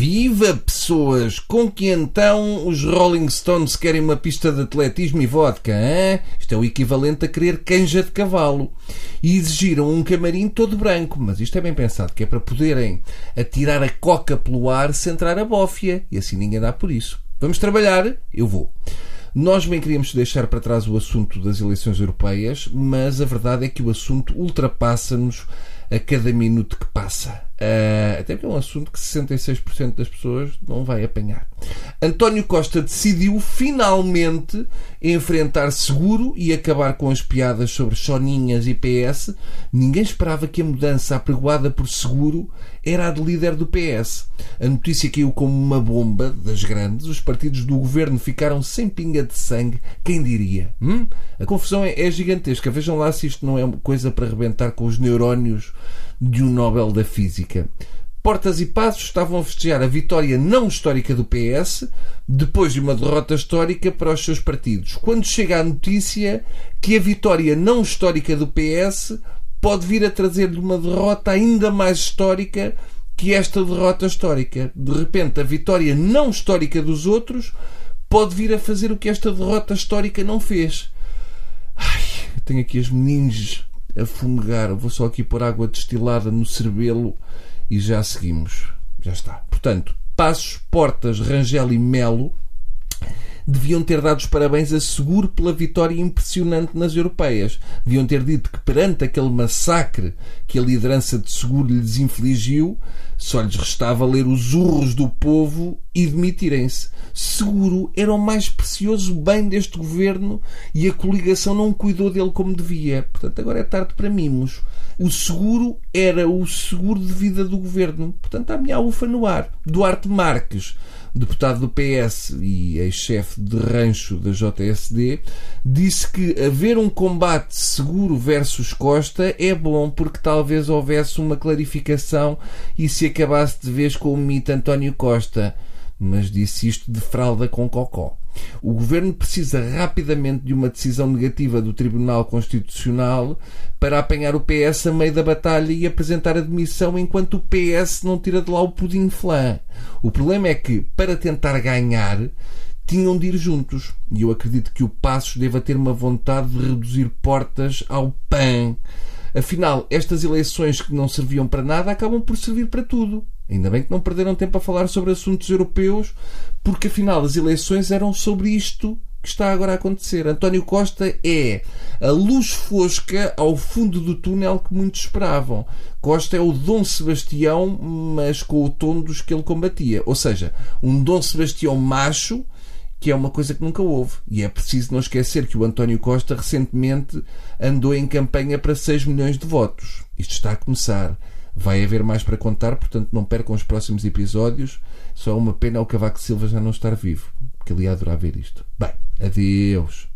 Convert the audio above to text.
Viva pessoas! Com que então os Rolling Stones querem uma pista de atletismo e vodka? Hein? Isto é o equivalente a querer canja de cavalo. E exigiram um camarim todo branco, mas isto é bem pensado, que é para poderem atirar a coca pelo ar sem entrar a bófia. E assim ninguém dá por isso. Vamos trabalhar? Eu vou. Nós bem queríamos deixar para trás o assunto das eleições europeias, mas a verdade é que o assunto ultrapassa-nos a cada minuto que passa. Uh, até porque é um assunto que 66% das pessoas não vai apanhar. António Costa decidiu finalmente enfrentar seguro e acabar com as piadas sobre choninhas e PS. Ninguém esperava que a mudança apregoada por seguro era a de líder do PS. A notícia caiu como uma bomba das grandes. Os partidos do governo ficaram sem pinga de sangue. Quem diria? Hum? A confusão é, é gigantesca. Vejam lá se isto não é coisa para rebentar com os neurónios de um Nobel da Física. Portas e Passos estavam a festejar a vitória não histórica do PS, depois de uma derrota histórica para os seus partidos. Quando chega a notícia que a vitória não histórica do PS pode vir a trazer-lhe uma derrota ainda mais histórica que esta derrota histórica. De repente, a vitória não histórica dos outros pode vir a fazer o que esta derrota histórica não fez. Ai, tenho aqui as meninges a fumegar. Vou só aqui pôr água destilada no cerebelo e já seguimos. Já está. Portanto, Passos, Portas, Rangel e Melo deviam ter dado os parabéns a Seguro pela vitória impressionante nas europeias. Deviam ter dito que perante aquele massacre que a liderança de Seguro lhes infligiu, só lhes restava ler os urros do povo e demitirem-se. Seguro era o mais precioso bem deste governo e a coligação não cuidou dele como devia. Portanto, agora é tarde para mimos. O seguro era o seguro de vida do governo. Portanto, a minha ufa no ar. Duarte Marques deputado do PS e ex-chefe de rancho da JSD, disse que haver um combate seguro versus Costa é bom porque talvez houvesse uma clarificação e se acabasse de vez com o mito António Costa. Mas disse isto de fralda com cocó. O governo precisa rapidamente de uma decisão negativa do Tribunal Constitucional para apanhar o PS a meio da batalha e apresentar a demissão enquanto o PS não tira de lá o pudim flan. O problema é que, para tentar ganhar, tinham de ir juntos. E eu acredito que o Passos deva ter uma vontade de reduzir portas ao PAN. Afinal, estas eleições que não serviam para nada acabam por servir para tudo. Ainda bem que não perderam tempo a falar sobre assuntos europeus, porque afinal as eleições eram sobre isto que está agora a acontecer. António Costa é a luz fosca ao fundo do túnel que muitos esperavam. Costa é o Dom Sebastião, mas com o tom dos que ele combatia. Ou seja, um Dom Sebastião macho, que é uma coisa que nunca houve. E é preciso não esquecer que o António Costa recentemente andou em campanha para 6 milhões de votos. Isto está a começar. Vai haver mais para contar, portanto não percam os próximos episódios. Só uma pena o Cavaco Silva já não estar vivo, porque ele ia adorar ver isto. Bem, adeus.